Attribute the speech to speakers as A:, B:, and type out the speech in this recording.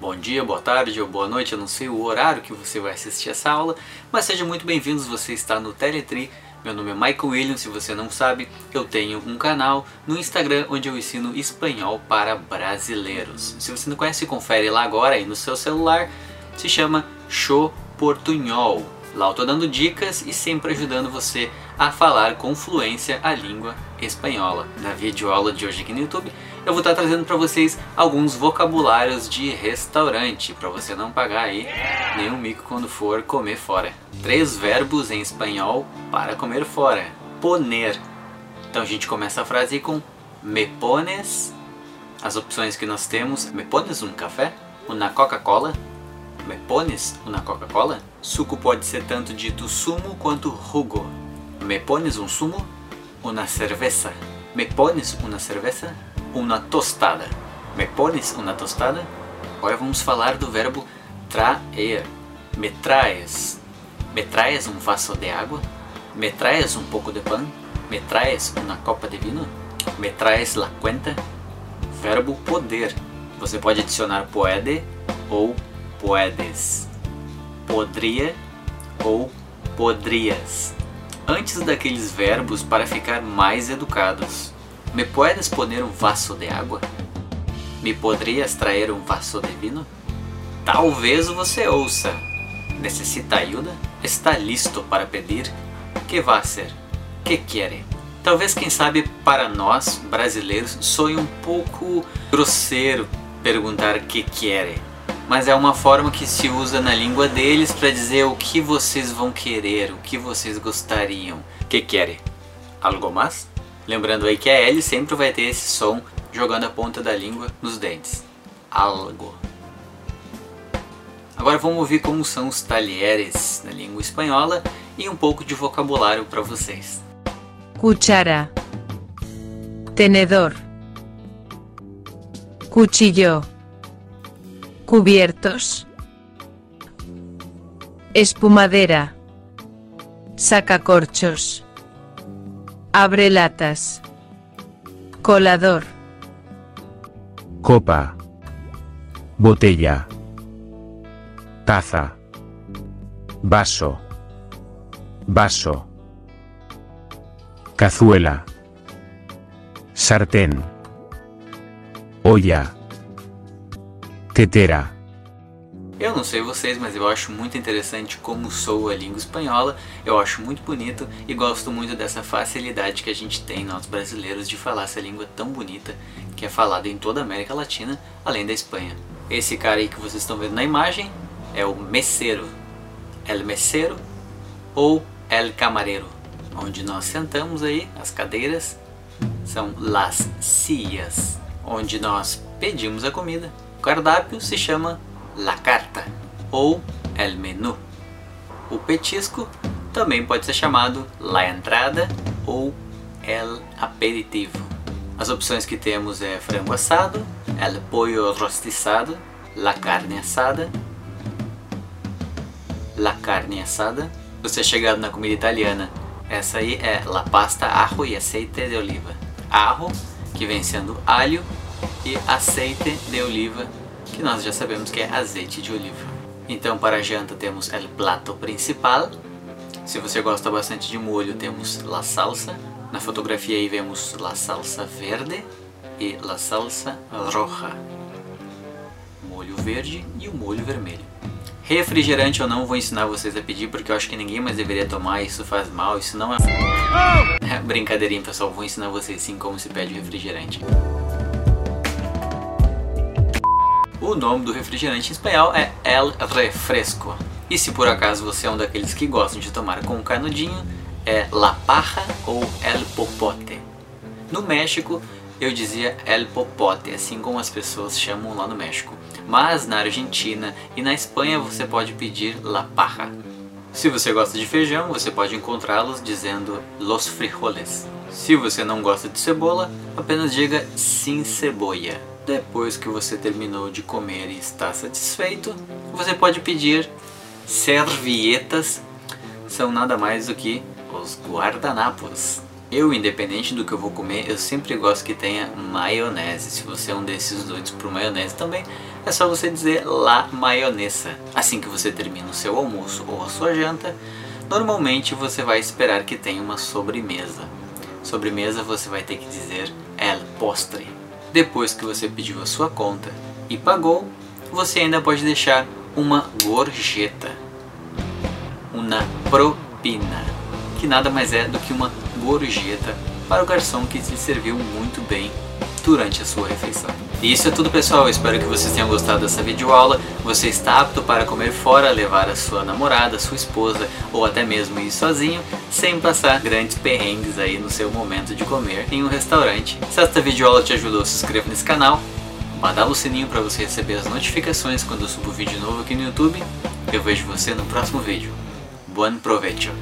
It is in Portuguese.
A: Bom dia, boa tarde ou boa noite, eu não sei o horário que você vai assistir essa aula, mas sejam muito bem-vindos, você está no Teletri. Meu nome é Michael Williams, se você não sabe, eu tenho um canal no Instagram onde eu ensino espanhol para brasileiros. Se você não conhece, confere lá agora aí no seu celular, se chama Show Portunhol. Lá eu estou dando dicas e sempre ajudando você a falar com fluência a língua espanhola. Na videoaula de hoje aqui no YouTube, eu vou estar trazendo para vocês alguns vocabulários de restaurante, para você não pagar aí nenhum mico quando for comer fora. Três verbos em espanhol para comer fora. Poner. Então a gente começa a frase com me pones. As opções que nós temos, me pones um café, uma Coca-Cola, me pones uma Coca-Cola. Suco pode ser tanto dito sumo quanto jugo. Me pones um sumo, uma cerveza. Me pones uma cerveza, uma tostada. Me pones uma tostada? Agora vamos falar do verbo traer. Me traes. Me traes um vaso de água? Me traes um pouco de pão? Me traes uma copa de vinho? Me traes la cuenta? Verbo poder. Você pode adicionar puede ou puedes. Podria ou podrias. Antes daqueles verbos para ficar mais educados. ¿Me puedes poner um vaso de água? ¿Me poderias trazer um vaso de vinho? Talvez você ouça. Necessita ajuda? Está listo para pedir? Que vai ser? Que quer? Talvez, quem sabe, para nós brasileiros soe um pouco grosseiro perguntar que quer, mas é uma forma que se usa na língua deles para dizer o que vocês vão querer, o que vocês gostariam. Que quer? Algo mais? Lembrando aí que a L sempre vai ter esse som jogando a ponta da língua nos dentes. Algo. Agora vamos ouvir como são os talheres na língua espanhola e um pouco de vocabulário para vocês.
B: Cuchara. Tenedor. Cuchillo. Cubiertos. Espumadera. Sacacorchos. Abre latas. Colador.
C: copa, botella, taza, vaso, vaso, cazuela, sartén, olla, tetera.
A: Eu não sei vocês, mas eu acho muito interessante como soa a língua espanhola, eu acho muito bonito e gosto muito dessa facilidade que a gente tem, nós brasileiros, de falar essa língua tão bonita que é falada em toda a América Latina, além da Espanha. Esse cara aí que vocês estão vendo na imagem é o mesero, el mesero ou el camarero, onde nós sentamos aí, as cadeiras são las sillas, onde nós pedimos a comida. O cardápio se chama la carta ou el menú. O petisco também pode ser chamado la entrada ou el aperitivo. As opções que temos é frango assado, el pollo rostizado, la carne assada, la carne assada. Você é chegado na comida italiana, essa aí é la pasta ajo e aceite de oliva. Arro, que vem sendo alho, e aceite de oliva, que nós já sabemos que é azeite de oliva. Então para a janta temos el plato principal. Se você gosta bastante de molho, temos la salsa. Na fotografia aí vemos la salsa verde e la salsa roja. Molho verde e o molho vermelho. Refrigerante eu não vou ensinar vocês a pedir porque eu acho que ninguém mais deveria tomar, isso faz mal, isso não é... é brincadeirinha pessoal, vou ensinar vocês sim como se pede refrigerante. O nome do refrigerante em espanhol é El Refresco. E se por acaso você é um daqueles que gostam de tomar com um canudinho, é La Paja ou El Popote. No México, eu dizia El Popote, assim como as pessoas chamam lá no México. Mas na Argentina e na Espanha você pode pedir La Paja. Se você gosta de feijão, você pode encontrá-los dizendo Los Frijoles. Se você não gosta de cebola, apenas diga Sin Cebolla. Depois que você terminou de comer e está satisfeito, você pode pedir servietas. São nada mais do que os guardanapos. Eu, independente do que eu vou comer, eu sempre gosto que tenha maionese. Se você é um desses doidos por maionese também, é só você dizer la maionesa. Assim que você termina o seu almoço ou a sua janta, normalmente você vai esperar que tenha uma sobremesa. Sobremesa você vai ter que dizer el postre. Depois que você pediu a sua conta e pagou, você ainda pode deixar uma gorjeta, uma propina, que nada mais é do que uma gorjeta para o garçom que te serviu muito bem durante a sua refeição. E isso é tudo pessoal, espero que vocês tenham gostado dessa videoaula. Você está apto para comer fora, levar a sua namorada, sua esposa ou até mesmo ir sozinho, sem passar grandes perrengues aí no seu momento de comer em um restaurante. Se esta videoaula te ajudou, se inscreva nesse canal, badala o sininho para você receber as notificações quando eu subo vídeo novo aqui no YouTube. Eu vejo você no próximo vídeo. Bom proveito!